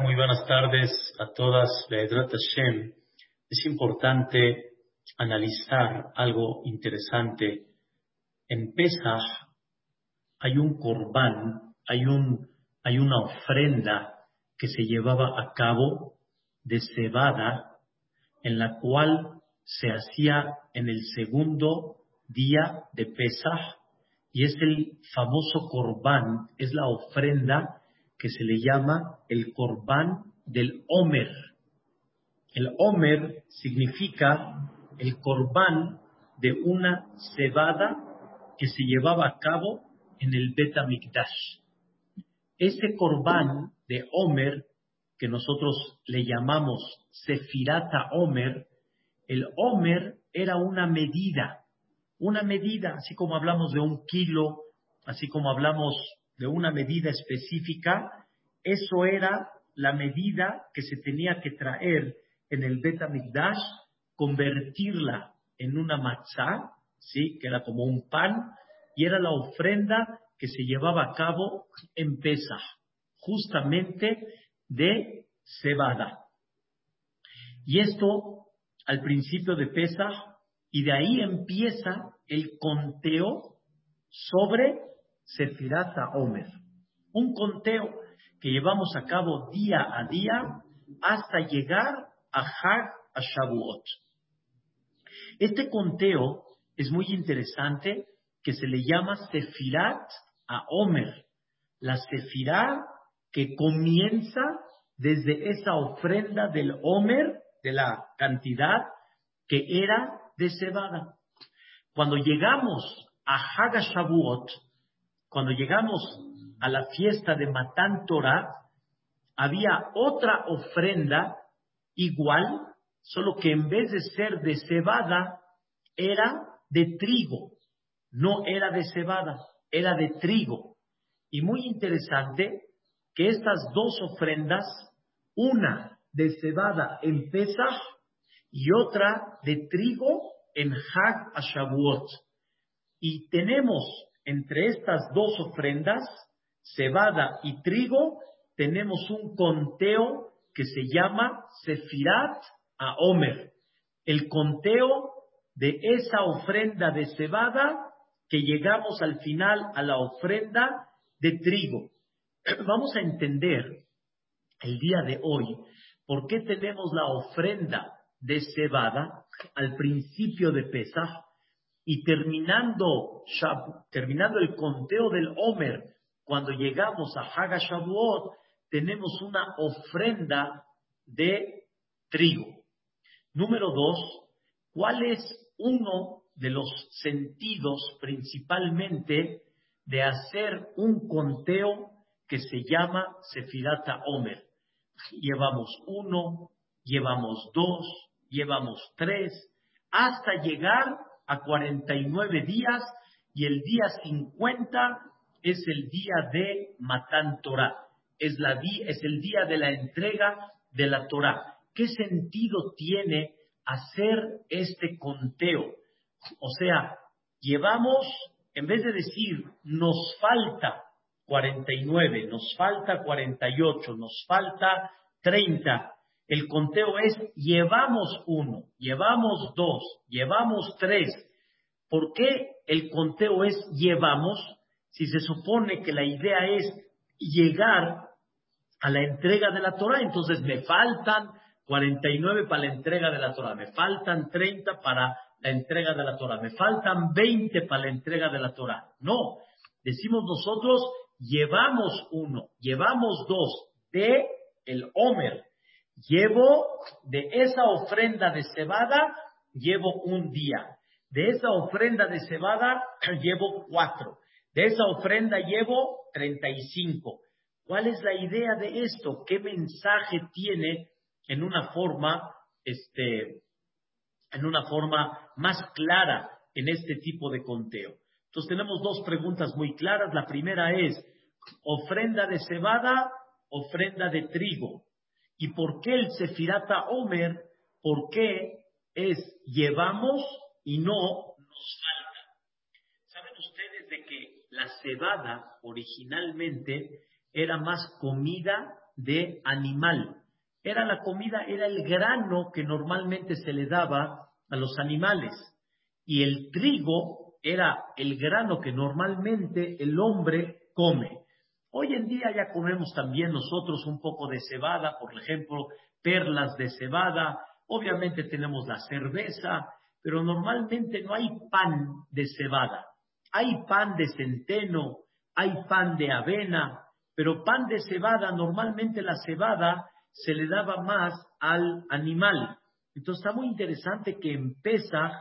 Muy buenas tardes a todas. Es importante analizar algo interesante. En Pesach hay un corbán, hay una ofrenda que se llevaba a cabo de cebada, en la cual se hacía en el segundo día de Pesach, y es el famoso corbán, es la ofrenda que se le llama el corbán del Homer. El Homer significa el corbán de una cebada que se llevaba a cabo en el Betamikdash. Ese corbán de Homer, que nosotros le llamamos Sefirata Homer, el Homer era una medida, una medida, así como hablamos de un kilo, así como hablamos de una medida específica, eso era la medida que se tenía que traer en el Betamikdash, convertirla en una matzah, ¿sí? que era como un pan, y era la ofrenda que se llevaba a cabo en Pesach, justamente de cebada. Y esto al principio de Pesach, y de ahí empieza el conteo sobre Sefirata Omer. Un conteo que llevamos a cabo día a día hasta llegar a Hag a Shavuot. Este conteo es muy interesante que se le llama Sefirat a Omer, la Sefirá que comienza desde esa ofrenda del Omer, de la cantidad que era de cebada. Cuando llegamos a Hag Shavuot, cuando llegamos a la fiesta de Matán Torah, había otra ofrenda igual, solo que en vez de ser de cebada, era de trigo. No era de cebada, era de trigo. Y muy interesante que estas dos ofrendas, una de cebada en Pesach y otra de trigo en Hag Ashavuot. Y tenemos entre estas dos ofrendas, cebada y trigo, tenemos un conteo que se llama Sefirat a Omer, el conteo de esa ofrenda de cebada que llegamos al final a la ofrenda de trigo. Vamos a entender el día de hoy por qué tenemos la ofrenda de cebada al principio de Pesach y terminando, terminando el conteo del Homer, cuando llegamos a Haga Shavuot, tenemos una ofrenda de trigo. Número dos, ¿cuál es uno de los sentidos principalmente de hacer un conteo que se llama Sefirata Homer? Llevamos uno, llevamos dos, llevamos tres, hasta llegar a 49 días y el día 50 es el día de Matán Torah. Es, la, es el día de la entrega de la Torah. ¿Qué sentido tiene hacer este conteo? O sea, llevamos, en vez de decir nos falta 49, nos falta 48, nos falta 30, el conteo es llevamos uno, llevamos dos, llevamos tres. ¿Por qué el conteo es llevamos si se supone que la idea es llegar a la entrega de la Torah? Entonces me faltan 49 para la entrega de la Torah, me faltan 30 para la entrega de la Torah, me faltan 20 para la entrega de la Torah. No, decimos nosotros llevamos uno, llevamos dos de el Homer, Llevo de esa ofrenda de cebada, llevo un día. De esa ofrenda de cebada, llevo cuatro. De esa ofrenda llevo treinta y cinco. ¿Cuál es la idea de esto? ¿Qué mensaje tiene en una forma, este, en una forma más clara en este tipo de conteo? Entonces tenemos dos preguntas muy claras. La primera es, ofrenda de cebada, ofrenda de trigo. ¿Y por qué el Sefirata Omer? ¿Por qué es llevamos y no nos falta? ¿Saben ustedes de que la cebada originalmente era más comida de animal. Era la comida, era el grano que normalmente se le daba a los animales. Y el trigo era el grano que normalmente el hombre come. Hoy en día ya comemos también nosotros un poco de cebada, por ejemplo, perlas de cebada. Obviamente tenemos la cerveza, pero normalmente no hay pan de cebada. Hay pan de centeno, hay pan de avena, pero pan de cebada, normalmente la cebada se le daba más al animal. Entonces está muy interesante que en Pesach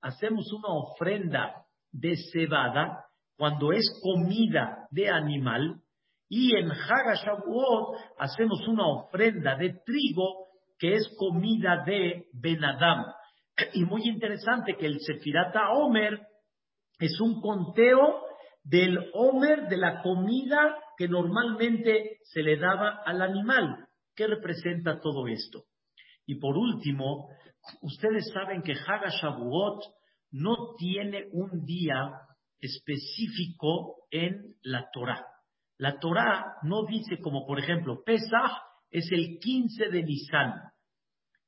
hacemos una ofrenda de cebada cuando es comida de animal y en Hagashavuot hacemos una ofrenda de trigo que es comida de Benadam. Y muy interesante que el Sefirata Omer es un conteo del Omer de la comida que normalmente se le daba al animal. ¿Qué representa todo esto? Y por último, ustedes saben que Hagashavuot no tiene un día específico en la Torah. La Torah no dice como, por ejemplo, Pesach es el 15 de Nisan,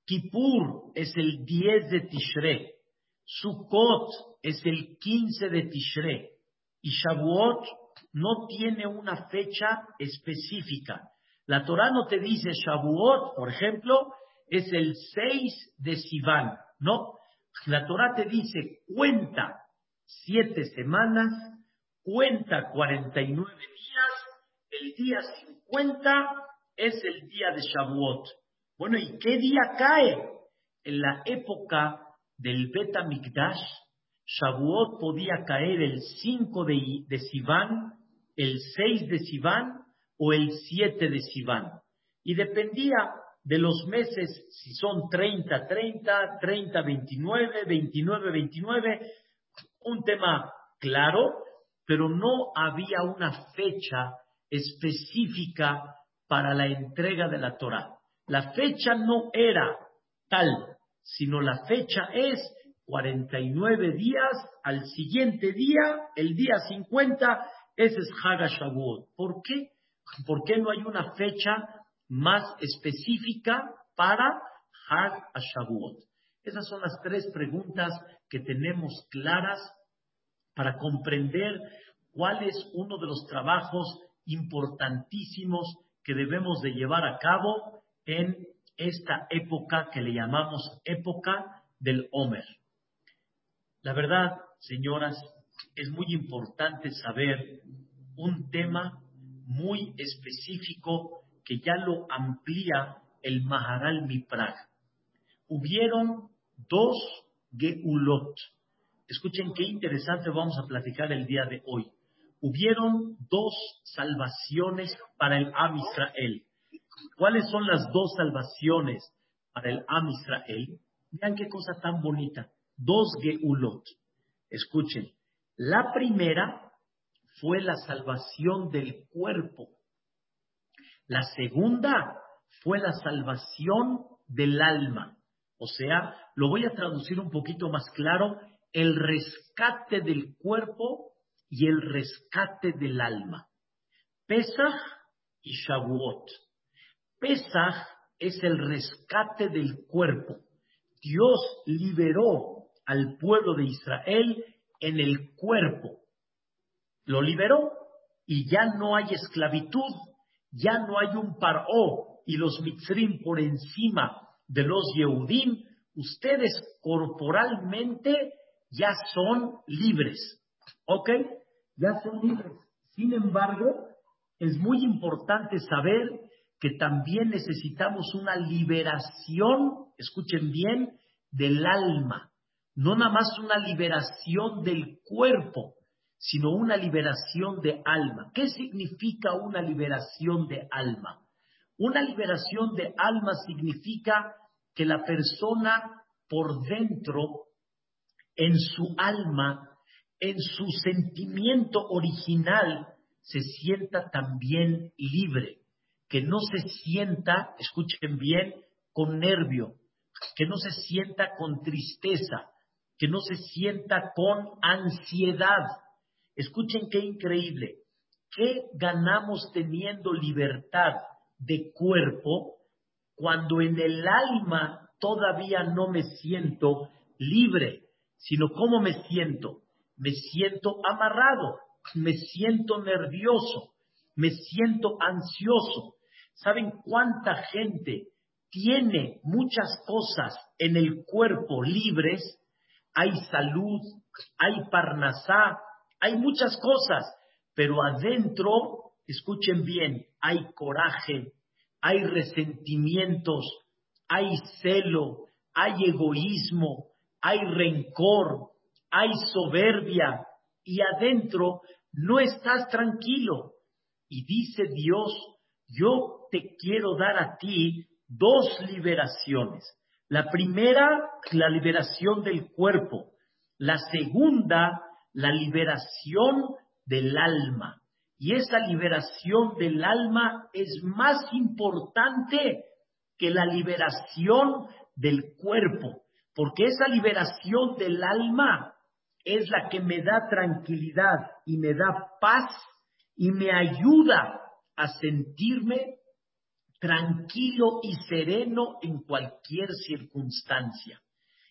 Kippur es el 10 de Tishre, Sukkot es el 15 de Tishre y Shavuot no tiene una fecha específica. La Torah no te dice Shavuot, por ejemplo, es el 6 de Sivan, no. La Torah te dice cuenta siete semanas, cuenta 49 días, el día 50 es el día de Shavuot. Bueno, ¿y qué día cae? En la época del Beta Mikdash, Shavuot podía caer el 5 de, de Sivan, el 6 de Sivan o el 7 de Sivan. Y dependía de los meses, si son 30, 30, 30, 29, 29, 29, un tema claro, pero no había una fecha específica para la entrega de la Torah. La fecha no era tal, sino la fecha es 49 días, al siguiente día, el día 50, ese es Hagashavuot. ¿Por qué? ¿Por qué no hay una fecha más específica para Hag Esas son las tres preguntas que tenemos claras para comprender cuál es uno de los trabajos importantísimos que debemos de llevar a cabo en esta época que le llamamos época del Homer. La verdad, señoras, es muy importante saber un tema muy específico que ya lo amplía el Maharal Miprag. Hubieron dos Geulot. Escuchen qué interesante vamos a platicar el día de hoy. Hubieron dos salvaciones para el Am Israel. ¿Cuáles son las dos salvaciones para el Am Israel? Vean qué cosa tan bonita. Dos Geulot. Escuchen. La primera fue la salvación del cuerpo. La segunda fue la salvación del alma. O sea, lo voy a traducir un poquito más claro, el rescate del cuerpo y el rescate del alma. Pesach y Shavuot. Pesach es el rescate del cuerpo. Dios liberó al pueblo de Israel en el cuerpo. Lo liberó y ya no hay esclavitud, ya no hay un paró y los mitzrim por encima de los Yehudim, ustedes corporalmente ya son libres. ¿Ok? Ya son libres. Sin embargo, es muy importante saber que también necesitamos una liberación, escuchen bien, del alma. No nada más una liberación del cuerpo, sino una liberación de alma. ¿Qué significa una liberación de alma? Una liberación de alma significa que la persona por dentro, en su alma, en su sentimiento original, se sienta también libre, que no se sienta, escuchen bien, con nervio, que no se sienta con tristeza, que no se sienta con ansiedad. Escuchen qué increíble. ¿Qué ganamos teniendo libertad de cuerpo cuando en el alma todavía no me siento libre, sino cómo me siento. Me siento amarrado, me siento nervioso, me siento ansioso. ¿Saben cuánta gente tiene muchas cosas en el cuerpo libres? Hay salud, hay parnasá, hay muchas cosas, pero adentro, escuchen bien, hay coraje, hay resentimientos, hay celo, hay egoísmo, hay rencor, hay soberbia y adentro no estás tranquilo. Y dice Dios, yo te quiero dar a ti dos liberaciones. La primera, la liberación del cuerpo. La segunda, la liberación del alma. Y esa liberación del alma es más importante que la liberación del cuerpo, porque esa liberación del alma es la que me da tranquilidad y me da paz y me ayuda a sentirme tranquilo y sereno en cualquier circunstancia.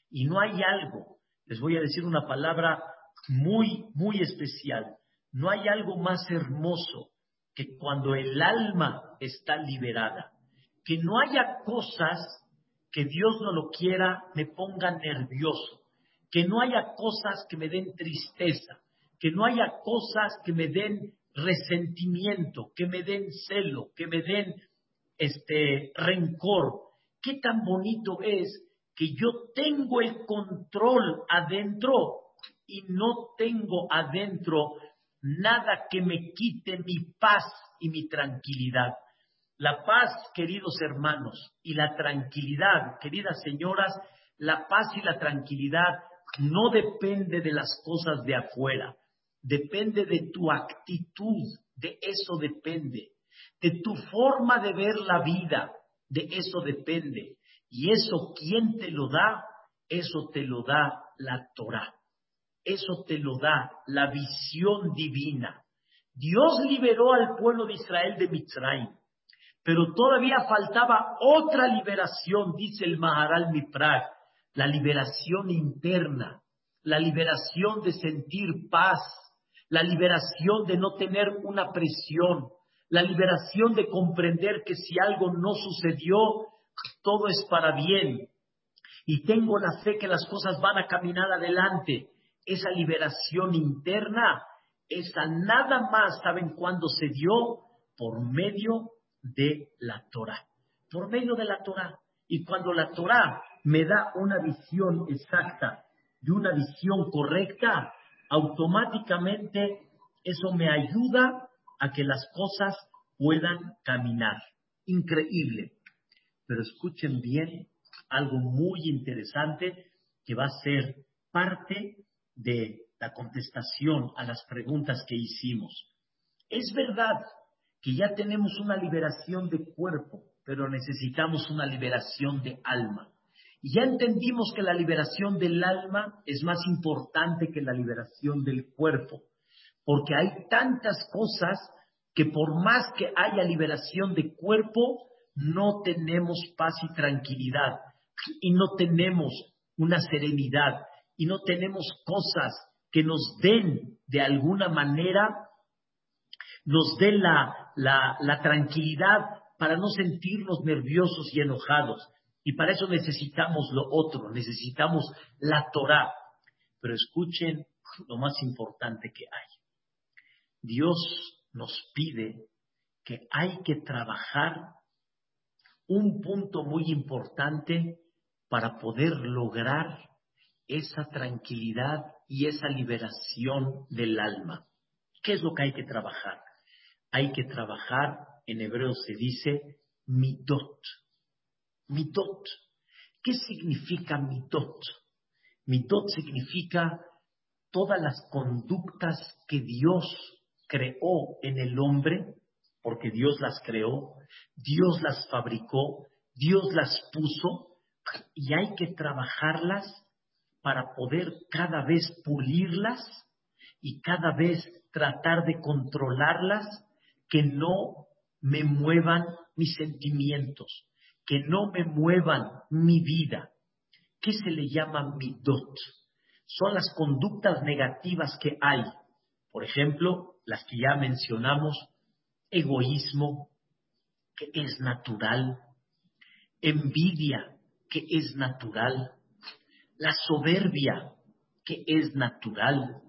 Y no hay algo, les voy a decir una palabra muy, muy especial, no hay algo más hermoso que cuando el alma está liberada, que no haya cosas que Dios no lo quiera me pongan nervioso, que no haya cosas que me den tristeza, que no haya cosas que me den resentimiento, que me den celo, que me den este rencor. Qué tan bonito es que yo tengo el control adentro y no tengo adentro nada que me quite mi paz y mi tranquilidad. La paz, queridos hermanos, y la tranquilidad, queridas señoras, la paz y la tranquilidad no depende de las cosas de afuera, depende de tu actitud, de eso depende, de tu forma de ver la vida, de eso depende. Y eso, ¿quién te lo da? Eso te lo da la Torah. Eso te lo da la visión divina. Dios liberó al pueblo de Israel de Mitzrayim, pero todavía faltaba otra liberación, dice el Maharal Miprag, la liberación interna, la liberación de sentir paz, la liberación de no tener una presión, la liberación de comprender que si algo no sucedió, todo es para bien. Y tengo la fe que las cosas van a caminar adelante. Esa liberación interna, esa nada más, ¿saben cuándo se dio? Por medio de la Torah. Por medio de la Torah. Y cuando la Torah me da una visión exacta y una visión correcta, automáticamente eso me ayuda a que las cosas puedan caminar. Increíble. Pero escuchen bien algo muy interesante que va a ser parte de la contestación a las preguntas que hicimos. Es verdad que ya tenemos una liberación de cuerpo, pero necesitamos una liberación de alma. Y ya entendimos que la liberación del alma es más importante que la liberación del cuerpo, porque hay tantas cosas que por más que haya liberación de cuerpo, no tenemos paz y tranquilidad, y no tenemos una serenidad, y no tenemos cosas que nos den de alguna manera, nos den la, la, la tranquilidad para no sentirnos nerviosos y enojados. Y para eso necesitamos lo otro, necesitamos la Torah. Pero escuchen lo más importante que hay. Dios nos pide que hay que trabajar un punto muy importante para poder lograr esa tranquilidad y esa liberación del alma. ¿Qué es lo que hay que trabajar? Hay que trabajar, en hebreo se dice, mitot. Mitot. ¿Qué significa mitot? Mitot significa todas las conductas que Dios creó en el hombre, porque Dios las creó, Dios las fabricó, Dios las puso, y hay que trabajarlas para poder cada vez pulirlas y cada vez tratar de controlarlas, que no me muevan mis sentimientos, que no me muevan mi vida. ¿Qué se le llama midot? Son las conductas negativas que hay. Por ejemplo, las que ya mencionamos, egoísmo, que es natural, envidia, que es natural, la soberbia, que es natural,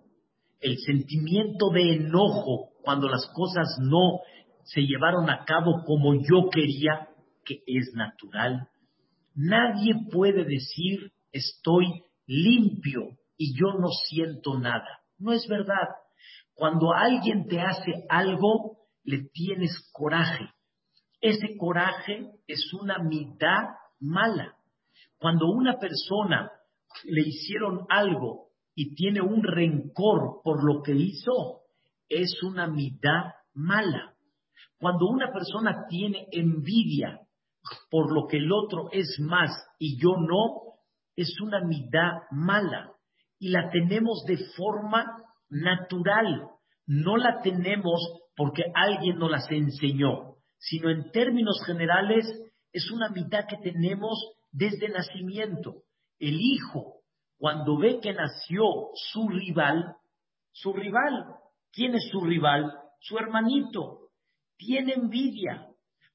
el sentimiento de enojo cuando las cosas no se llevaron a cabo como yo quería, que es natural. Nadie puede decir estoy limpio y yo no siento nada. No es verdad. Cuando alguien te hace algo, le tienes coraje. Ese coraje es una mitad mala. Cuando una persona le hicieron algo y tiene un rencor por lo que hizo, es una mitad mala. Cuando una persona tiene envidia por lo que el otro es más y yo no, es una mitad mala. Y la tenemos de forma natural. No la tenemos porque alguien nos las enseñó, sino en términos generales es una mitad que tenemos desde nacimiento. El hijo, cuando ve que nació su rival, su rival, ¿quién es su rival? Su hermanito. Tiene envidia.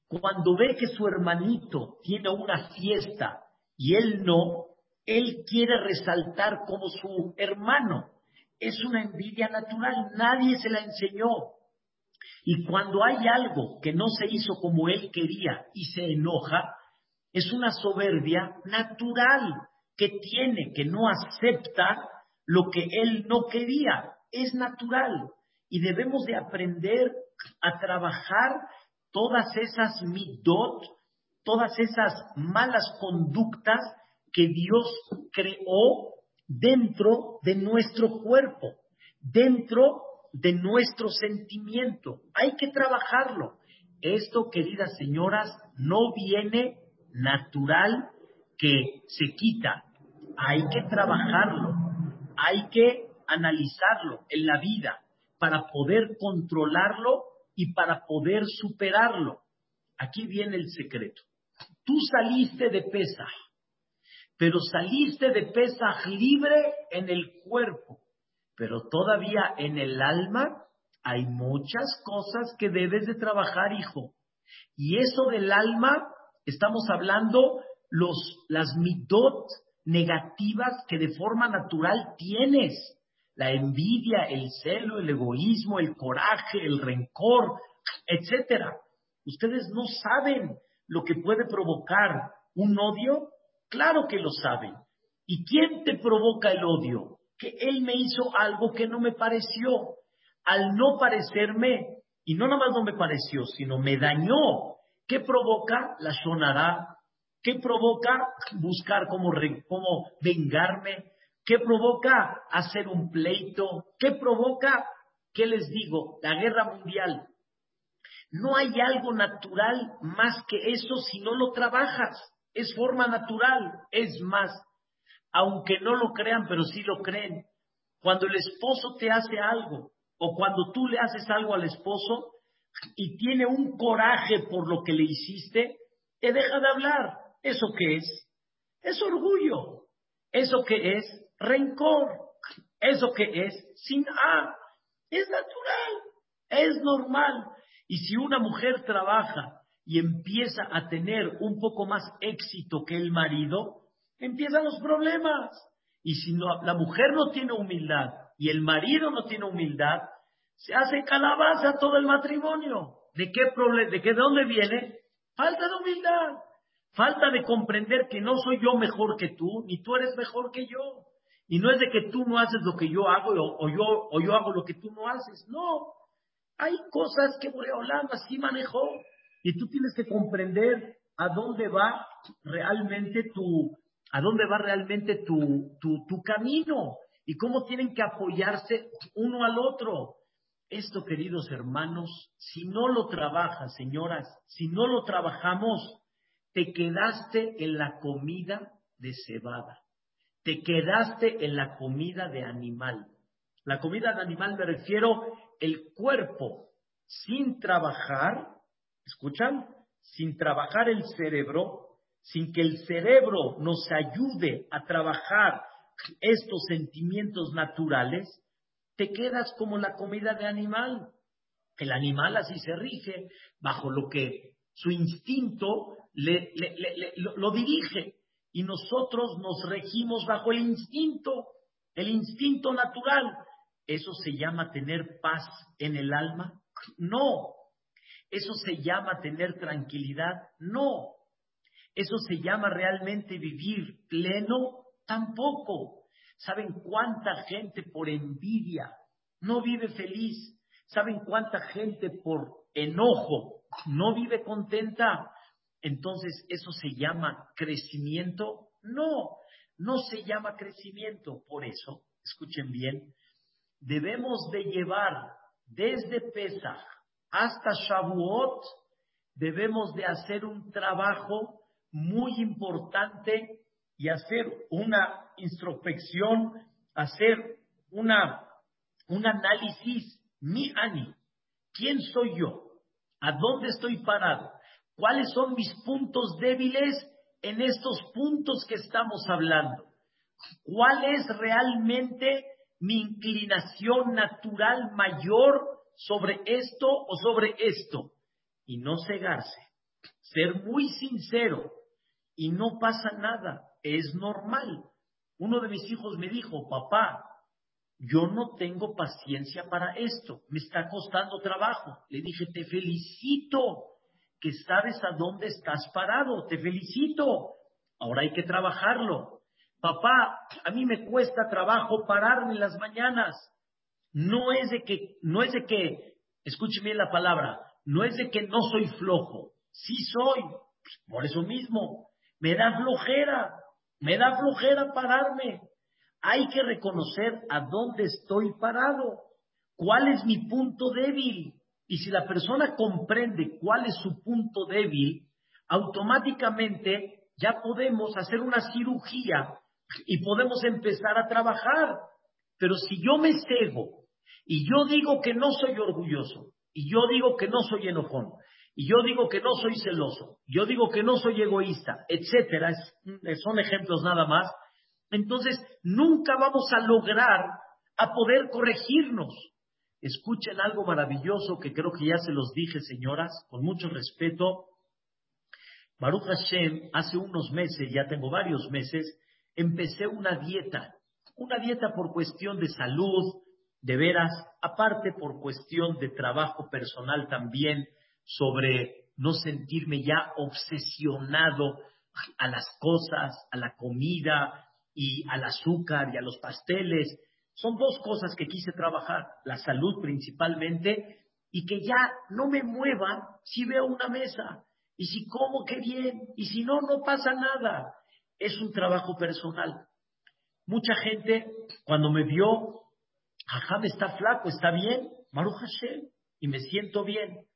Cuando ve que su hermanito tiene una fiesta y él no, él quiere resaltar como su hermano es una envidia natural, nadie se la enseñó. Y cuando hay algo que no se hizo como él quería y se enoja, es una soberbia natural que tiene, que no acepta lo que él no quería. Es natural. Y debemos de aprender a trabajar todas esas midot, todas esas malas conductas que Dios creó dentro de nuestro cuerpo, dentro de nuestro sentimiento. Hay que trabajarlo. Esto, queridas señoras, no viene natural que se quita. Hay que trabajarlo. Hay que analizarlo en la vida para poder controlarlo y para poder superarlo. Aquí viene el secreto. Tú saliste de pesa pero saliste de Pesaj libre en el cuerpo, pero todavía en el alma hay muchas cosas que debes de trabajar, hijo. Y eso del alma, estamos hablando los, las midot negativas que de forma natural tienes. La envidia, el celo, el egoísmo, el coraje, el rencor, etcétera. Ustedes no saben lo que puede provocar un odio Claro que lo saben. ¿Y quién te provoca el odio? Que él me hizo algo que no me pareció. Al no parecerme, y no nada más no me pareció, sino me dañó. ¿Qué provoca la sonará? ¿Qué provoca buscar cómo, cómo vengarme? ¿Qué provoca hacer un pleito? ¿Qué provoca, qué les digo, la guerra mundial? No hay algo natural más que eso si no lo trabajas es forma natural, es más, aunque no lo crean, pero sí lo creen. Cuando el esposo te hace algo, o cuando tú le haces algo al esposo y tiene un coraje por lo que le hiciste, te deja de hablar. ¿Eso qué es? Es orgullo. ¿Eso qué es? Rencor. ¿Eso qué es? Sin A. Es natural. Es normal. Y si una mujer trabaja y empieza a tener un poco más éxito que el marido, empiezan los problemas. Y si no, la mujer no tiene humildad y el marido no tiene humildad, se hace calabaza todo el matrimonio. ¿De qué problema? ¿De qué de dónde viene? Falta de humildad. Falta de comprender que no soy yo mejor que tú, ni tú eres mejor que yo. Y no es de que tú no haces lo que yo hago o, yo, hago lo que tú no haces. No. Hay cosas que Boreolam así manejó. Y tú tienes que comprender a dónde va realmente tu, a dónde va realmente tu camino y cómo tienen que apoyarse uno al otro. Esto, queridos hermanos, si no lo trabajas, señoras, si no lo trabajamos, te quedaste en la comida de cebada, te quedaste en la comida de animal. La comida de animal me refiero el cuerpo sin trabajar ¿Escuchan? sin trabajar el cerebro, sin que el cerebro nos ayude a trabajar estos sentimientos naturales, te quedas como la comida de animal. El animal así se rige bajo lo que su instinto le, lo dirige y nosotros nos regimos bajo el instinto, el instinto natural. ¿Eso se llama tener paz en el alma? No. ¿Eso se llama tener tranquilidad? No. ¿Eso se llama realmente vivir pleno? Tampoco. ¿Saben cuánta gente por envidia no vive feliz? ¿Saben cuánta gente por enojo no vive contenta? Entonces, ¿eso se llama crecimiento? No, no se llama crecimiento. Por eso, escuchen bien, debemos de llevar desde Pesach hasta Shavuot, debemos de hacer un trabajo muy importante y hacer una introspección, hacer una, un análisis, mi ani, ¿quién soy yo? ¿A dónde estoy parado? ¿Cuáles son mis puntos débiles en estos puntos que estamos hablando? ¿Cuál es realmente mi inclinación natural mayor sobre esto o sobre esto? Y no cegarse, ser muy sincero y no pasa nada, es normal. Uno de mis hijos me dijo, papá, yo no tengo paciencia para esto, me está costando trabajo. Le dije, te felicito que sabes a dónde estás parado, te felicito. Ahora hay que trabajarlo. Papá, a mí me cuesta trabajo pararme en las mañanas. No es de que, no es de que, escúcheme la palabra, no es de que no soy flojo. Sí soy, por eso mismo. Me da flojera, me da flojera pararme. Hay que reconocer a dónde estoy parado, cuál es mi punto débil. Y si la persona comprende cuál es su punto débil, automáticamente ya podemos hacer una cirugía y podemos empezar a trabajar. Pero si yo me cego y yo digo que no soy orgulloso, y yo digo que no soy enojón, y yo digo que no soy celoso, yo digo que no soy egoísta, etcétera, son ejemplos nada más, entonces nunca vamos a lograr a poder corregirnos. Escuchen algo maravilloso que creo que ya se los dije, señoras, con mucho respeto. Baruch Hashem, hace unos meses, ya tengo varios meses, empecé una dieta, una dieta por cuestión de salud, de veras, aparte por cuestión de trabajo personal también, sobre no sentirme ya obsesionado a las cosas, a la comida y al azúcar y a los pasteles. Son dos cosas que quise trabajar, la salud principalmente y que ya no me mueva si veo una mesa y si como qué bien y si no, no pasa nada. Es un trabajo personal. Mucha gente cuando me vio, ajá, me está flaco, está bien, Maru Hashem, y me siento bien.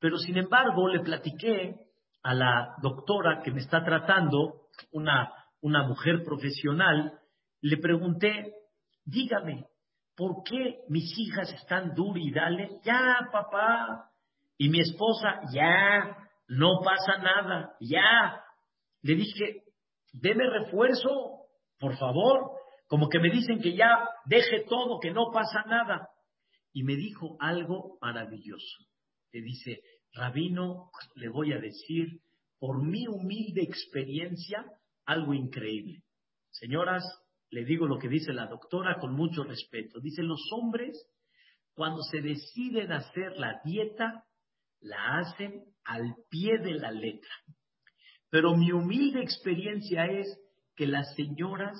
Pero sin embargo, le platiqué a la doctora que me está tratando, una, una mujer profesional, le pregunté, dígame, ¿por qué mis hijas están duras y dale? Ya, papá. Y mi esposa, ya, no pasa nada, ya. Le dije, deme refuerzo, por favor. Como que me dicen que ya deje todo, que no pasa nada. Y me dijo algo maravilloso. Le dice, Rabino, le voy a decir, por mi humilde experiencia, algo increíble. Señoras, le digo lo que dice la doctora con mucho respeto. Dice, los hombres, cuando se deciden hacer la dieta, la hacen al pie de la letra. Pero mi humilde experiencia es que las señoras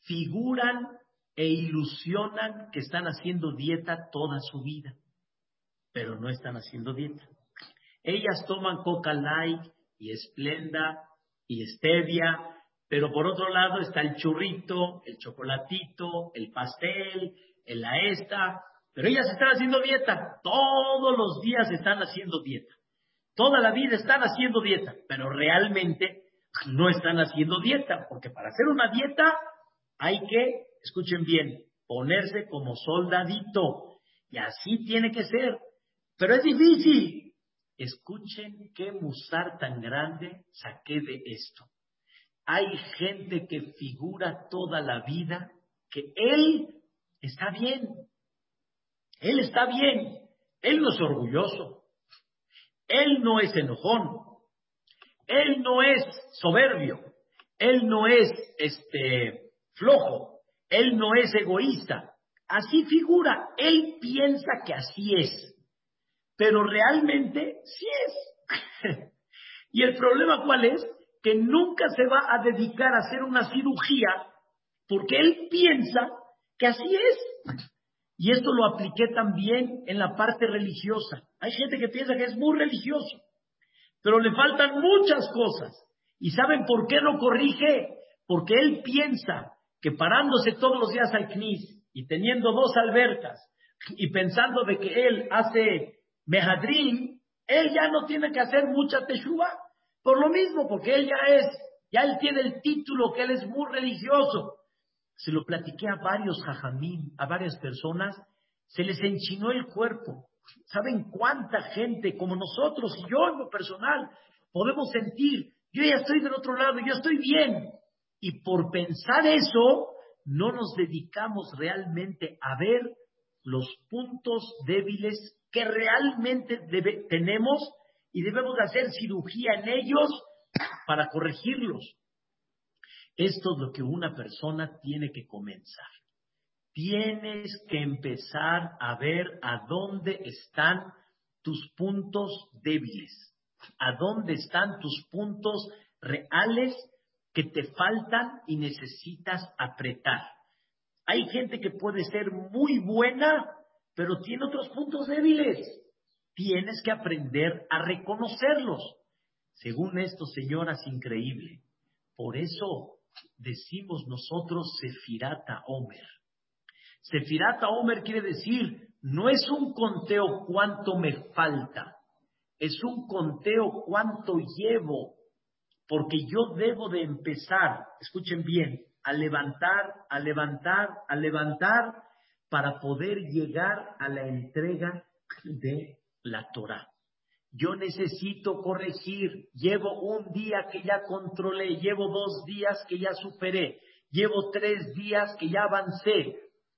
figuran e ilusionan que están haciendo dieta toda su vida, pero no están haciendo dieta. Ellas toman Coca Light y Esplenda y Stevia pero por otro lado está el churrito, el chocolatito, el pastel, el la esta. Pero ellas están haciendo dieta. Todos los días están haciendo dieta. Toda la vida están haciendo dieta. Pero realmente no están haciendo dieta. Porque para hacer una dieta hay que, escuchen bien, ponerse como soldadito. Y así tiene que ser. Pero es difícil. Escuchen qué musar tan grande saqué de esto. Hay gente que figura toda la vida que él está bien. Él está bien. Él no es orgulloso. Él no es enojón. Él no es soberbio. Él no es este flojo. Él no es egoísta. Así figura. Él piensa que así es. Pero realmente sí es. y el problema cuál es? Que nunca se va a dedicar a hacer una cirugía porque él piensa que así es. Y esto lo apliqué también en la parte religiosa. Hay gente que piensa que es muy religioso, pero le faltan muchas cosas. ¿Y saben por qué no corrige? Porque él piensa que parándose todos los días al CNIS y teniendo dos albercas y pensando de que él hace mehadrim, él ya no tiene que hacer mucha teshuva. Por lo mismo, porque él ya es, ya él tiene el título que él es muy religioso se lo platiqué a varios jajamín, a varias personas, se les enchinó el cuerpo. ¿Saben cuánta gente como nosotros y yo en lo personal podemos sentir, yo ya estoy del otro lado, yo estoy bien? Y por pensar eso, no nos dedicamos realmente a ver los puntos débiles que realmente tenemos y debemos hacer cirugía en ellos para corregirlos. Esto es lo que una persona tiene que comenzar. Tienes que empezar a ver a dónde están tus puntos débiles, a dónde están tus puntos reales que te faltan y necesitas apretar. Hay gente que puede ser muy buena, pero tiene otros puntos débiles. Tienes que aprender a reconocerlos. Según esto, señoras, increíble. Por eso decimos nosotros Sefirata Omer. Sefirata Omer quiere decir, no es un conteo cuánto me falta, es un conteo cuánto llevo, porque yo debo de empezar, escuchen bien, a levantar, a levantar, a levantar, para poder llegar a la entrega de la Torah. Yo necesito corregir. Llevo un día que ya controlé, llevo dos días que ya superé, llevo tres días que ya avancé.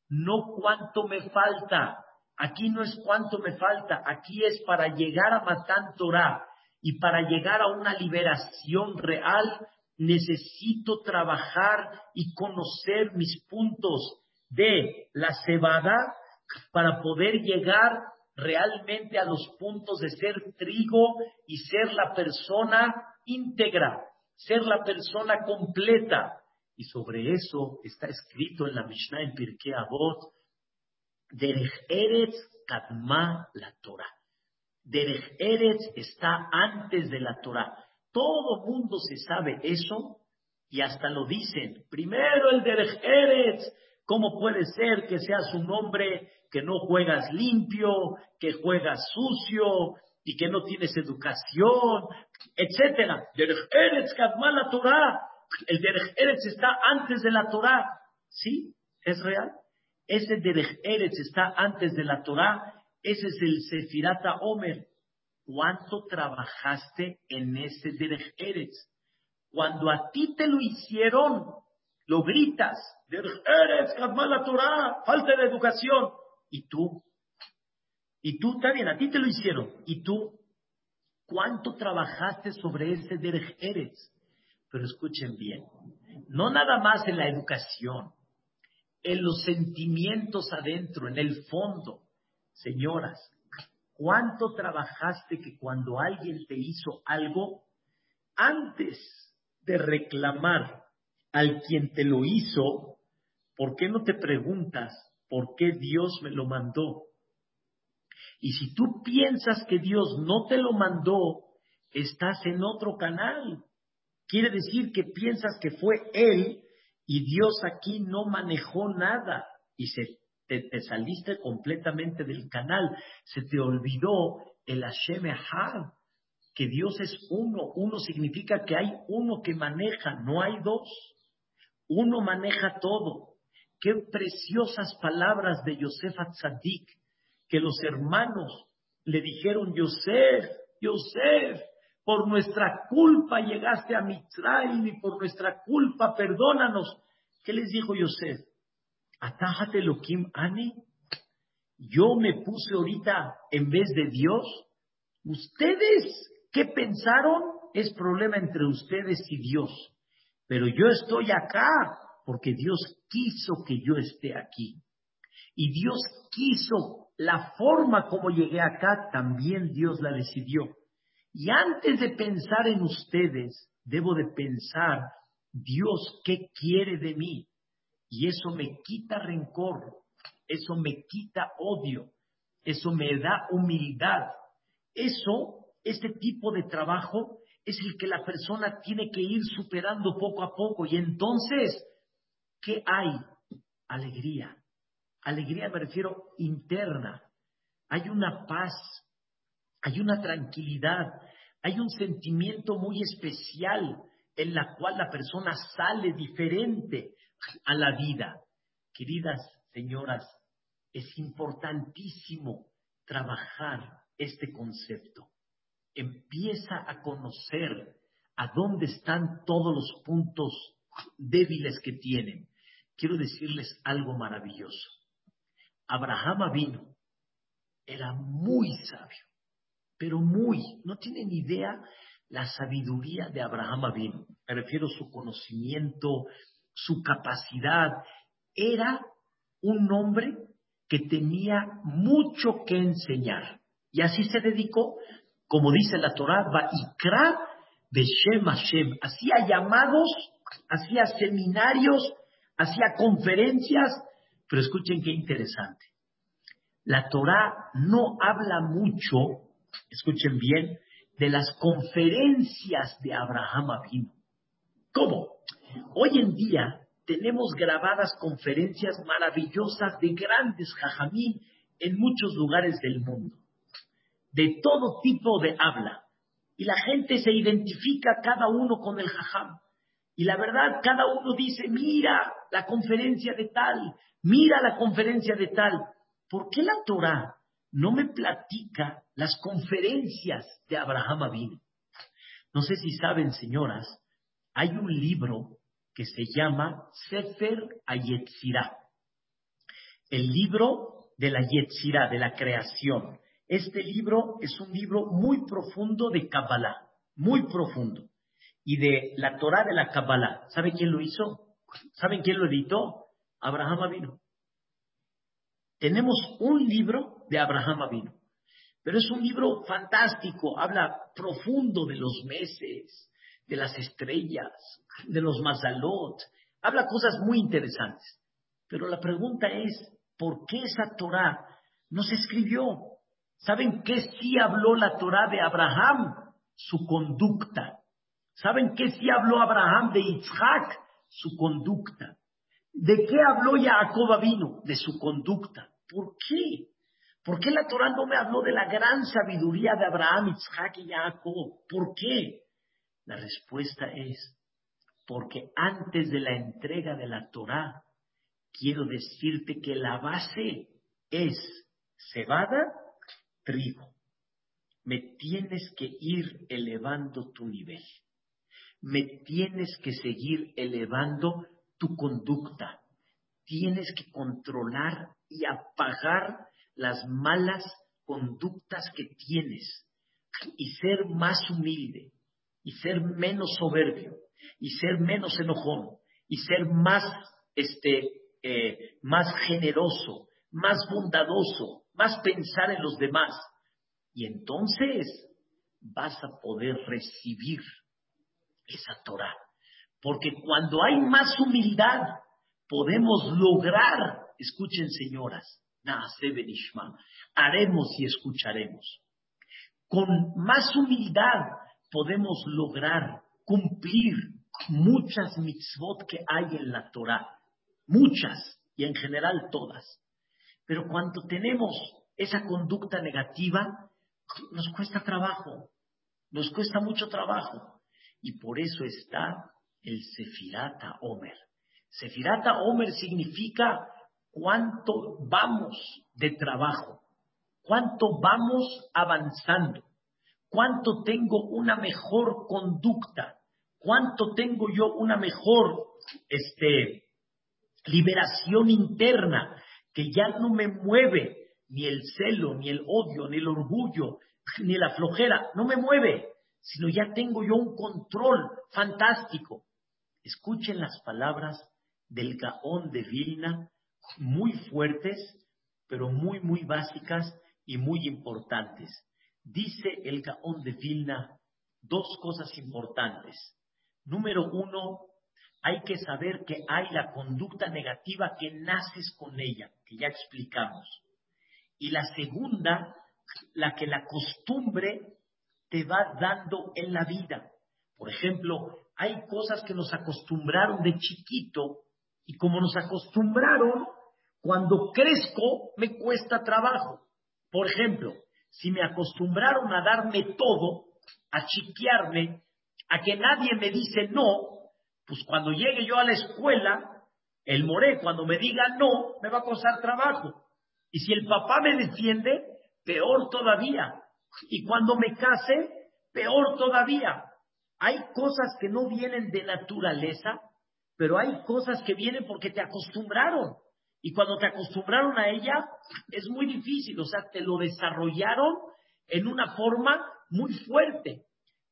No cuánto me falta. Aquí no es cuánto me falta, aquí es para llegar a Matan Torah y para llegar a una liberación real necesito trabajar y conocer mis puntos de la cebada para poder llegar realmente a los puntos de ser trigo y ser la persona íntegra, ser la persona completa. Y sobre eso está escrito en la Mishnah en Pirkei Avot, Derech Eretz Kadma la Torah. Derech Eretz está antes de la Torah. Todo mundo se sabe eso y hasta lo dicen. Primero el Derech Eretz. ¿Cómo puede ser que sea su nombre que no juegas limpio, que juegas sucio y que no tienes educación, etcétera. Derech Eretz la Torah. El Derech Eretz está antes de la Torah. ¿Sí? ¿Es real? Ese Derech Eretz está antes de la Torah. Ese es el Sefirata Omer. ¿Cuánto trabajaste en ese Derech Eretz? Cuando a ti te lo hicieron, lo gritas. Eretz la Torah. Falta de educación. ¿Y tú? Y tú, está bien, a ti te lo hicieron. ¿Y tú? ¿Cuánto trabajaste sobre ese Derech Eres? Pero escuchen bien, no nada más en la educación, en los sentimientos adentro, en el fondo. Señoras, ¿cuánto trabajaste que cuando alguien te hizo algo, antes de reclamar al quien te lo hizo, ¿por qué no te preguntas por qué Dios me lo mandó. Y si tú piensas que Dios no te lo mandó, estás en otro canal. Quiere decir que piensas que fue Él y Dios aquí no manejó nada y se, te, saliste completamente del canal. Se te olvidó el Hashem Echad, que Dios es uno. Uno significa que hay uno que maneja, no hay dos. Uno maneja todo. Qué preciosas palabras de Yosef Atzadik, que los hermanos le dijeron, Yosef, Yosef, por nuestra culpa llegaste a Mitzrayim y por nuestra culpa perdónanos. ¿Qué les dijo Yosef? Atájate lo Kim Ani. Yo me puse ahorita en vez de Dios. ¿Ustedes qué pensaron? Es problema entre ustedes y Dios. Pero yo estoy acá porque Dios quiso que yo esté aquí. Y Dios quiso la forma como llegué acá, también Dios la decidió. Y antes de pensar en ustedes, debo de pensar, Dios, ¿qué quiere de mí? Y eso me quita rencor, eso me quita odio, eso me da humildad. Eso, este tipo de trabajo, es el que la persona tiene que ir superando poco a poco. Y entonces, ¿qué hay? Alegría. Alegría me refiero interna. Hay una paz, hay una tranquilidad, hay un sentimiento muy especial en la cual la persona sale diferente a la vida. Queridas señoras, es importantísimo trabajar este concepto. Empieza a conocer a dónde están todos los puntos débiles que tienen. Quiero decirles algo maravilloso. Abraham vino, era muy sabio, pero muy, no tienen idea la sabiduría de Abraham vino. Me refiero a su conocimiento, su capacidad. Era un hombre que tenía mucho que enseñar. Y así se dedicó, como dice la Torah, Vaikra Beshem Hashem. Hacía llamados, hacía seminarios, hacía conferencias, pero escuchen qué interesante. La Torah no habla mucho, escuchen bien, de las conferencias de Abraham Avino. ¿Cómo? Hoy en día tenemos grabadas conferencias maravillosas de grandes jajamín en muchos lugares del mundo, de todo tipo de habla. Y la gente se identifica cada uno con el jajam. Y la verdad, cada uno dice, mira la conferencia de tal, mira la conferencia de tal. ¿Por qué la Torah no me platica las conferencias de Abraham Avinu? No sé si saben, señoras, hay un libro que se llama Sefer Ayetzirah, el libro de la Yetzirah, de la creación. Este libro es un libro muy profundo de Kabbalah, muy profundo, y de la Torah de la Kabbalah. ¿Saben quién lo hizo? ¿Saben quién lo editó? Abraham Avinu. Tenemos un libro de Abraham Avinu, pero es un libro fantástico, habla profundo de los meses, de las estrellas, de los mazalot, habla cosas muy interesantes. Pero la pregunta es, ¿por qué esa Torah no se escribió? ¿Saben qué sí habló la Torah de Abraham? Su conducta. ¿Saben qué sí habló Abraham de Isaac? Su conducta. ¿De qué habló Jacob vino? De su conducta. ¿Por qué? ¿Por qué la Torah no me habló de la gran sabiduría de Abraham, Isaac y Jacob? ¿Por qué? La respuesta es, porque antes de la entrega de la Torah, quiero decirte que la base es cebada, trigo. Me tienes que ir elevando tu nivel. Me tienes que seguir elevando tu conducta. Tienes que controlar y apagar las malas conductas que tienes y ser más humilde y ser menos soberbio y ser menos enojón y ser más este eh, más generoso, más bondadoso, más pensar en los demás. Y entonces vas a poder recibir esa Torah. Porque cuando hay más humildad, podemos lograr, escuchen señoras, haremos y escucharemos. Con más humildad podemos lograr cumplir muchas mitzvot que hay en la Torah, muchas y en general todas. Pero cuando tenemos esa conducta negativa, nos cuesta trabajo, nos cuesta mucho trabajo. Y por eso está el Sefirata Omer. Sefirata Omer significa cuánto vamos de trabajo, cuánto vamos avanzando cuánto tengo una mejor conducta, cuánto tengo yo una mejor este, liberación interna, que ya no me mueve ni el celo, ni el odio, ni el orgullo, ni la flojera, no me mueve, sino ya tengo yo un control fantástico. Escuchen las palabras del Gaón de Vilna, muy fuertes, pero muy, muy básicas y muy importantes. Dice el Gaón de Vilna dos cosas importantes. Número uno, hay que saber que hay la conducta negativa que naces con ella, ya explicamos. Y la segunda, la que la costumbre te va dando en la vida. Por ejemplo, hay cosas que nos acostumbraron de chiquito y como nos acostumbraron, cuando crezco me cuesta trabajo. Por ejemplo, si me acostumbraron a darme todo, a chiquearme, a que nadie me dice no, pues cuando llegue yo a la escuela, el moré cuando me diga no, me va a costar trabajo. Y si el papá me defiende, peor todavía. Y cuando me case, peor todavía. Hay cosas que no vienen de naturaleza, pero hay cosas que vienen porque te acostumbraron. Y cuando te acostumbraron a ella, es muy difícil, o sea, te lo desarrollaron en una forma muy fuerte.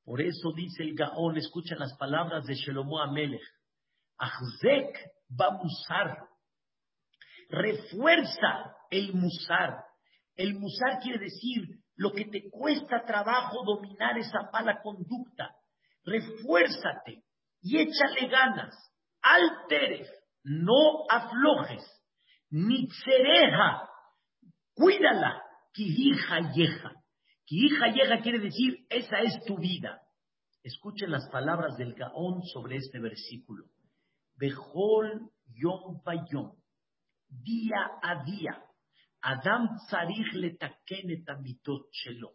Por eso dice el Gaón, escucha las palabras de Shelomo Amelech. Ahzek musar. Refuerza el musar. El musar quiere decir lo que te cuesta trabajo dominar esa mala conducta. Refuérzate y échale ganas. Alteres, no aflojes ni cereja, cuídala, hija yeja. hija yeja quiere decir, esa es tu vida. Escuchen las palabras del Gaón sobre este versículo. Bejol yom yom, día a día. Adam tzarich letakenet amitot shelo.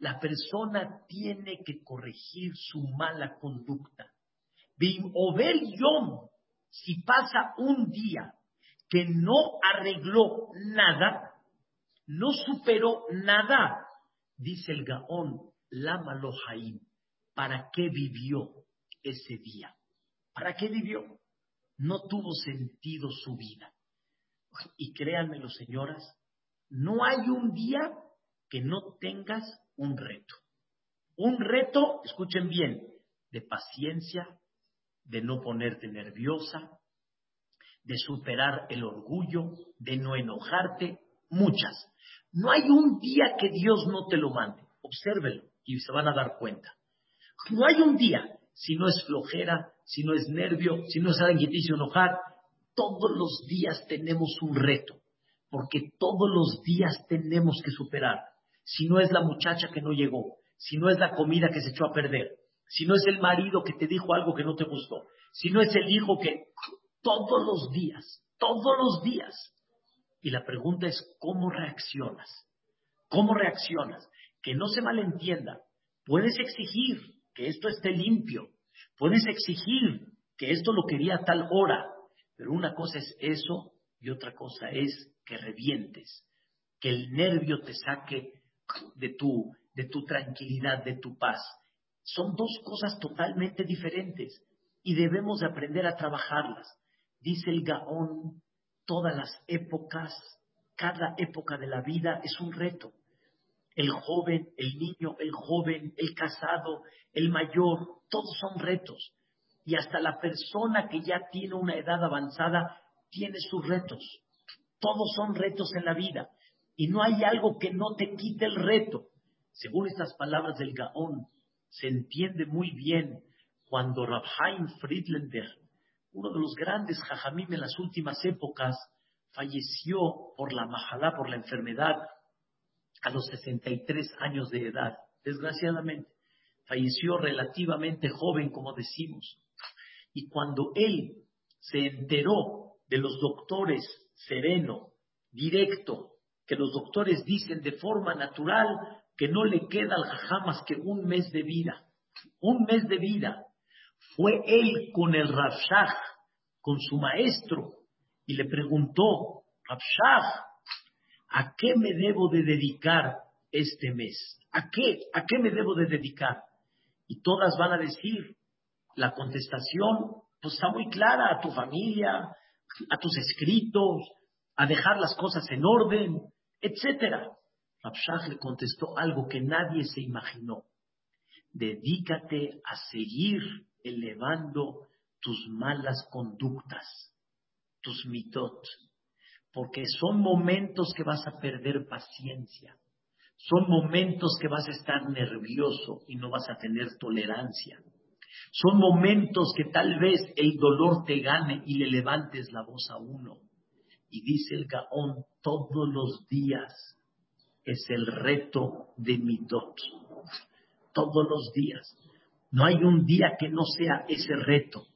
La persona tiene que corregir su mala conducta. Bim yom, si pasa un día que no arregló nada, no superó nada, dice el Gaón, Lama Lohaim, ¿para qué vivió ese día? ¿Para qué vivió? No tuvo sentido su vida. Y créanmelo, señoras, no hay un día que no tengas un reto. Un reto, escuchen bien, de paciencia, de no ponerte nerviosa, de superar el orgullo, de no enojarte, muchas. No hay un día que Dios no te lo mande. Obsérvelo y se van a dar cuenta. No hay un día, si no es flojera, si no es nervio, si no es hizo enojar, todos los días tenemos un reto, porque todos los días tenemos que superar. Si no es la muchacha que no llegó, si no es la comida que se echó a perder, si no es el marido que te dijo algo que no te gustó, si no es el hijo que todos los días, todos los días. Y la pregunta es, ¿cómo reaccionas? ¿Cómo reaccionas? Que no se malentienda. Puedes exigir que esto esté limpio. Puedes exigir que esto lo quería a tal hora. Pero una cosa es eso y otra cosa es que revientes, que el nervio te saque de tu, de tu tranquilidad, de tu paz. Son dos cosas totalmente diferentes y debemos de aprender a trabajarlas. Dice el Gaón, todas las épocas, cada época de la vida es un reto. El joven, el niño, el joven, el casado, el mayor, todos son retos. Y hasta la persona que ya tiene una edad avanzada tiene sus retos. Todos son retos en la vida. Y no hay algo que no te quite el reto. Según estas palabras del Gaón, se entiende muy bien cuando Rabhaim Friedlander uno de los grandes jajamim en las últimas épocas, falleció por la majalá, por la enfermedad, a los 63 años de edad, desgraciadamente. Falleció relativamente joven, como decimos. Y cuando él se enteró de los doctores sereno, directo, que los doctores dicen de forma natural que no le queda al jajá más que un mes de vida, un mes de vida, fue él con el Rafshah, con su maestro, y le preguntó, Rafshah, ¿a qué me debo de dedicar este mes? ¿A qué? ¿A qué me debo de dedicar? Y todas van a decir, la contestación pues está muy clara a tu familia, a tus escritos, a dejar las cosas en orden, etc. Rabshah le contestó algo que nadie se imaginó. Dedícate a seguir elevando tus malas conductas, tus mitot, porque son momentos que vas a perder paciencia, son momentos que vas a estar nervioso y no vas a tener tolerancia. Son momentos que tal vez el dolor te gane y le levantes la voz a uno. Y dice el Gaón, todos los días es el reto de Midot. Todos los días. No hay un día que no sea ese reto.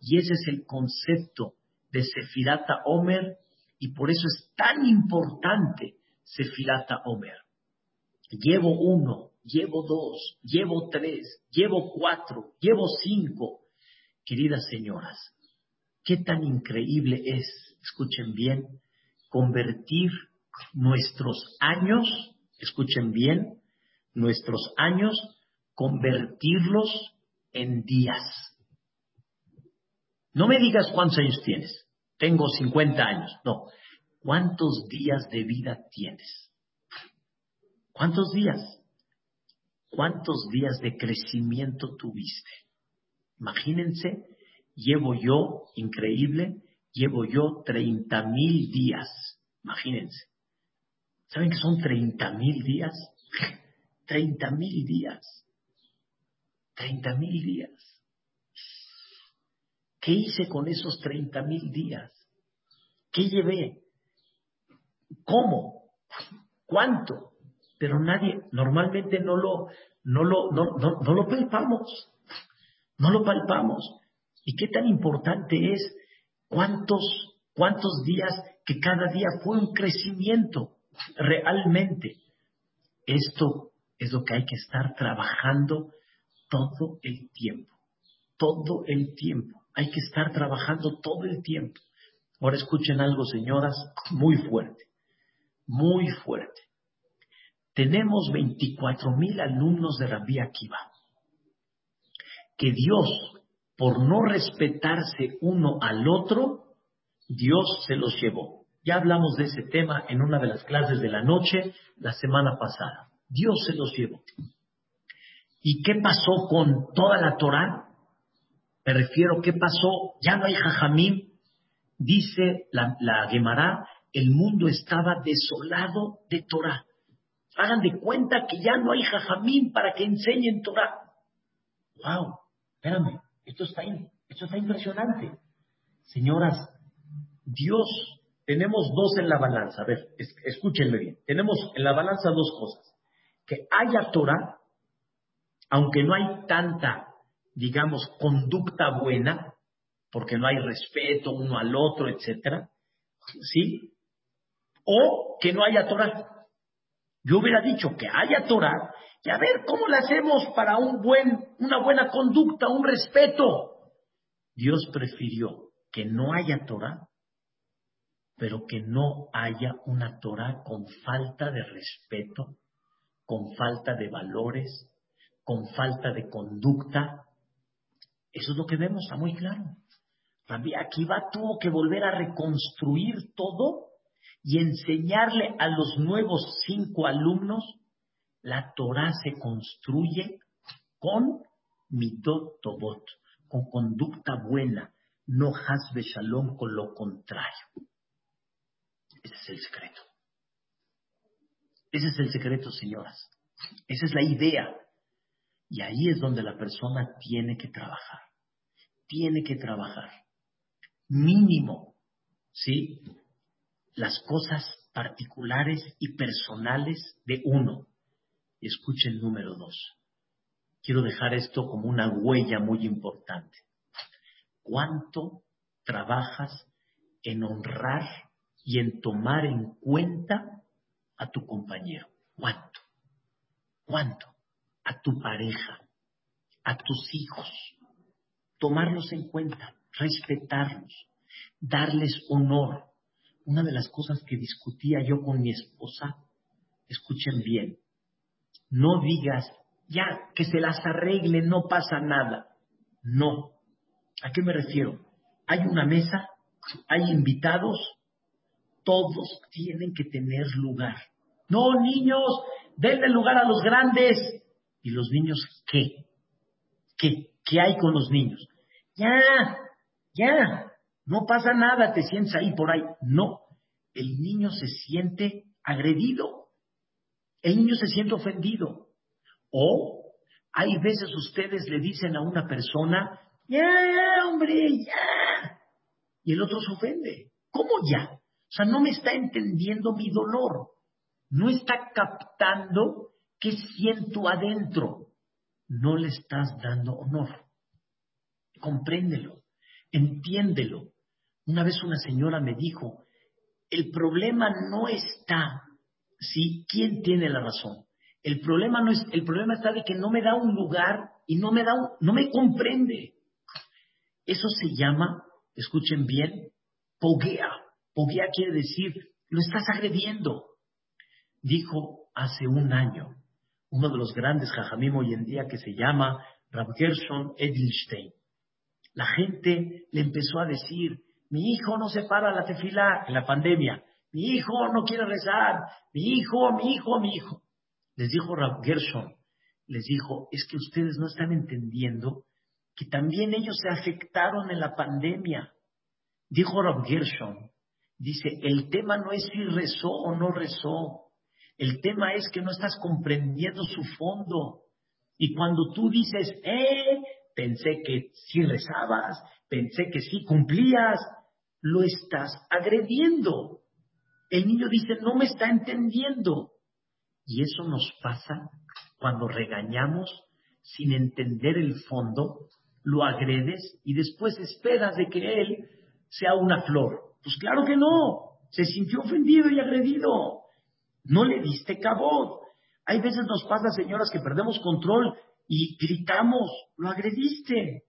Y ese es el concepto de Sefirata Omer y por eso es tan importante Sefirata Omer. Llevo uno, llevo dos, llevo tres, llevo cuatro, llevo cinco. Queridas señoras, qué tan increíble es, escuchen bien, convertir nuestros años, escuchen bien, nuestros años, convertirlos en días. No me digas cuántos años tienes. Tengo 50 años. No. ¿Cuántos días de vida tienes? ¿Cuántos días? ¿Cuántos días de crecimiento tuviste? Imagínense, llevo yo, increíble, llevo yo 30 mil días. Imagínense. ¿Saben que son 30 mil días? 30 mil días. 30 mil días. ¿Qué hice con esos 30 mil días? ¿Qué llevé? ¿Cómo? ¿Cuánto? Pero nadie, normalmente no lo, no lo, no, no, lo palpamos. No lo palpamos. ¿Y qué tan importante es cuántos, cuántos días que cada día fue un crecimiento realmente? Esto es lo que hay que estar trabajando todo el tiempo. Todo el tiempo. Hay que estar trabajando todo el tiempo. Ahora escuchen algo, señoras, muy fuerte, muy fuerte. Tenemos 24 mil alumnos de Rabbi Akiva. Que Dios, por no respetarse uno al otro, Dios se los llevó. Ya hablamos de ese tema en una de las clases de la noche la semana pasada. Dios se los llevó. ¿Y qué pasó con toda la Torah? Me refiero, ¿qué pasó? Ya no hay jajamim. Dice la, la Gemara, el mundo estaba desolado de Torah. Hagan de cuenta que ya no hay jajamim para que enseñen Torah. ¡Wow! Espérame, esto está, esto está impresionante. Señoras, Dios, tenemos dos en la balanza. A ver, escúchenme bien. Tenemos en la balanza dos cosas. Que haya Torah, aunque no hay tanta digamos, conducta buena, porque no hay respeto uno al otro, etcétera, ¿sí? O que no haya Torah. Yo hubiera dicho que haya Torah y a ver cómo le hacemos para un buen, una buena conducta, un respeto. Dios prefirió que no haya Torah, pero que no haya una Torah con falta de respeto, con falta de valores, con falta de conducta, eso es lo que vemos, está muy claro. Rabbi Akiva tuvo que volver a reconstruir todo y enseñarle a los nuevos cinco alumnos, la Torah se construye con mitot tobot, con conducta buena, no hasbe shalom con lo contrario. Ese es el secreto. Ese es el secreto, señoras. Esa es la idea. Y ahí es donde la persona tiene que trabajar. Tiene que trabajar. Mínimo, ¿sí? Las cosas particulares y personales de uno. Escuchen número dos. Quiero dejar esto como una huella muy importante. ¿Cuánto trabajas en honrar y en tomar en cuenta a tu compañero? ¿Cuánto? ¿Cuánto? A tu pareja, a tus hijos, tomarlos en cuenta, respetarlos, darles honor. Una de las cosas que discutía yo con mi esposa, escuchen bien, No digas, ya, que se las arregle, no pasa nada. No. ¿A qué me refiero? Hay una mesa, hay invitados, todos tienen que tener lugar. No, niños, denle lugar a los grandes. ¿Y los niños qué? ¿Qué? ¿Qué hay con los niños? Ya, ya, no pasa nada, te sientes ahí por ahí. No, el niño se siente agredido, el niño se siente ofendido. O hay veces ustedes le dicen a una persona, ya, hombre, ya. Y el otro se ofende. ¿Cómo ya? O sea, no me está entendiendo mi dolor. No está captando qué siento adentro. No le estás dando honor. Compréndelo, entiéndelo. Una vez una señora me dijo, el problema no está si quién tiene la razón. El problema no es, el problema está de que no me da un lugar y no me da no me comprende. Eso se llama, escuchen bien, poguea. Poguea quiere decir, lo estás agrediendo. Dijo hace un año uno de los grandes jajamim hoy en día que se llama Rav Gershon Edelstein. La gente le empezó a decir, mi hijo no se para la tefila en la pandemia, mi hijo no quiere rezar, mi hijo, mi hijo, mi hijo. Les dijo Rav Gershon, les dijo, es que ustedes no están entendiendo que también ellos se afectaron en la pandemia. Dijo Rav Gershon, dice, el tema no es si rezó o no rezó, el tema es que no estás comprendiendo su fondo. Y cuando tú dices, eh, pensé que sí rezabas, pensé que sí cumplías, lo estás agrediendo. El niño dice, no me está entendiendo. Y eso nos pasa cuando regañamos sin entender el fondo, lo agredes y después esperas de que él sea una flor. Pues claro que no, se sintió ofendido y agredido. No le diste cabot. Hay veces nos pasa, señoras, que perdemos control y gritamos, lo agrediste,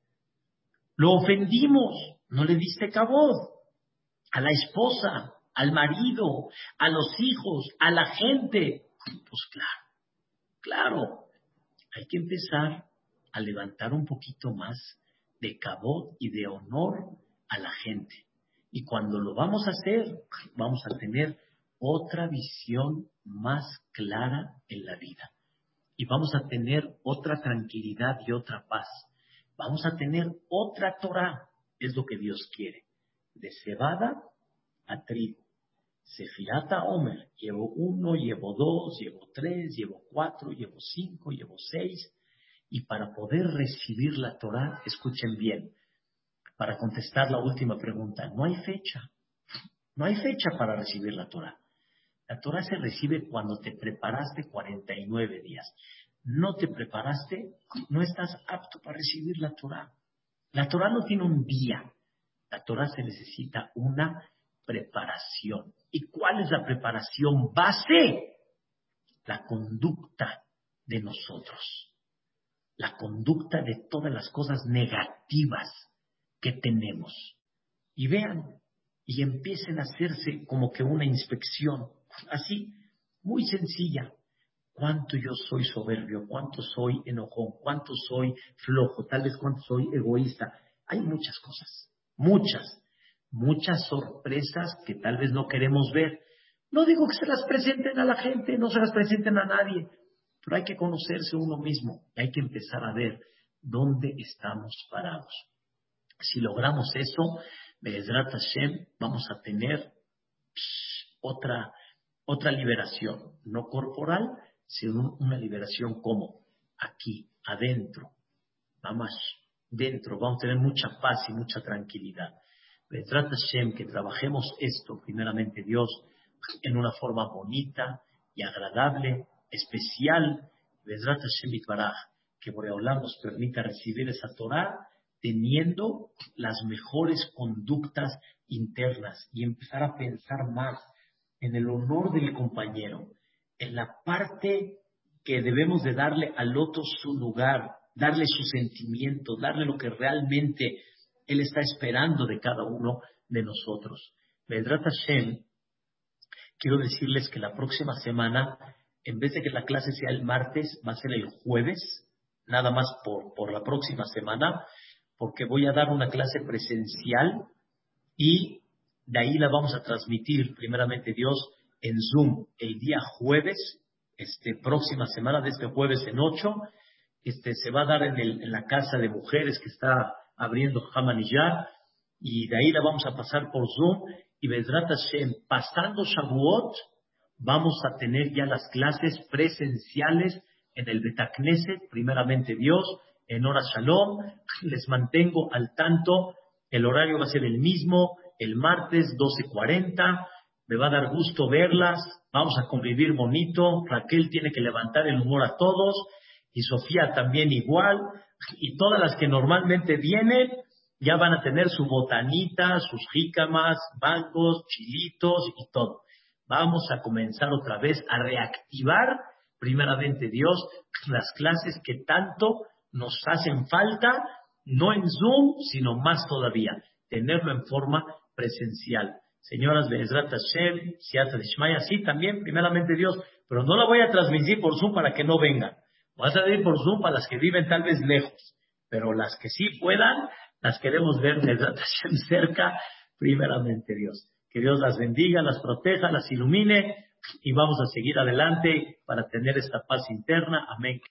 lo ofendimos, no le diste cabot. A la esposa, al marido, a los hijos, a la gente. Pues claro, claro, hay que empezar a levantar un poquito más de cabot y de honor a la gente. Y cuando lo vamos a hacer, vamos a tener otra visión más clara en la vida. Y vamos a tener otra tranquilidad y otra paz. Vamos a tener otra Torah, es lo que Dios quiere. De cebada a trigo. Sefirata Omer. Llevo uno, llevo dos, llevo tres, llevo cuatro, llevo cinco, llevo seis. Y para poder recibir la Torah, escuchen bien, para contestar la última pregunta, no hay fecha. No hay fecha para recibir la Torah. La Torah se recibe cuando te preparaste 49 días. No te preparaste, no estás apto para recibir la Torah. La Torah no tiene un día. La Torah se necesita una preparación. ¿Y cuál es la preparación base? La conducta de nosotros. La conducta de todas las cosas negativas que tenemos. Y vean, y empiecen a hacerse como que una inspección así, muy sencilla. ¿Cuánto yo soy soberbio? ¿Cuánto soy enojón? ¿Cuánto soy flojo? Tal vez cuánto soy egoísta. Hay muchas cosas, muchas, muchas sorpresas que tal vez no queremos ver. No digo que se las presenten a la gente, no se las presenten a nadie, pero hay que conocerse uno mismo y hay que empezar a ver dónde estamos parados. Si logramos eso, Hashem, vamos a tener otra, otra liberación, no corporal, sino una liberación como aquí, adentro, vamos, dentro, vamos a tener mucha paz y mucha tranquilidad. trata Hashem que trabajemos esto, primeramente Dios, en una forma bonita y agradable, especial. trata Hashem que Boreolam nos permita recibir esa Torah teniendo las mejores conductas internas y empezar a pensar más en el honor del compañero, en la parte que debemos de darle al otro su lugar, darle su sentimiento, darle lo que realmente él está esperando de cada uno de nosotros. Vedrat Hashem, quiero decirles que la próxima semana en vez de que la clase sea el martes, va a ser el jueves, nada más por, por la próxima semana, porque voy a dar una clase presencial y de ahí la vamos a transmitir, primeramente Dios, en Zoom el día jueves, este, próxima semana de este jueves en 8, este, se va a dar en, el, en la casa de mujeres que está abriendo Hamaniyar, y de ahí la vamos a pasar por Zoom, y Bedrat Hashem, pasando Shavuot, vamos a tener ya las clases presenciales en el Betacneset, primeramente Dios, en hora Shalom, les mantengo al tanto, el horario va a ser el mismo, el martes 12.40, me va a dar gusto verlas, vamos a convivir bonito, Raquel tiene que levantar el humor a todos, y Sofía también igual, y todas las que normalmente vienen ya van a tener su botanita, sus jícamas, bancos, chilitos y todo. Vamos a comenzar otra vez a reactivar, primeramente Dios, las clases que tanto nos hacen falta, no en Zoom, sino más todavía, tenerlo en forma presencial. Señoras de Ezrat Hashem, Siata Dishmaya, sí, también, primeramente Dios, pero no la voy a transmitir por Zoom para que no vengan. Voy a salir por Zoom para las que viven tal vez lejos, pero las que sí puedan, las queremos ver en Ezrat Hashem cerca, primeramente Dios. Que Dios las bendiga, las proteja, las ilumine y vamos a seguir adelante para tener esta paz interna. Amén.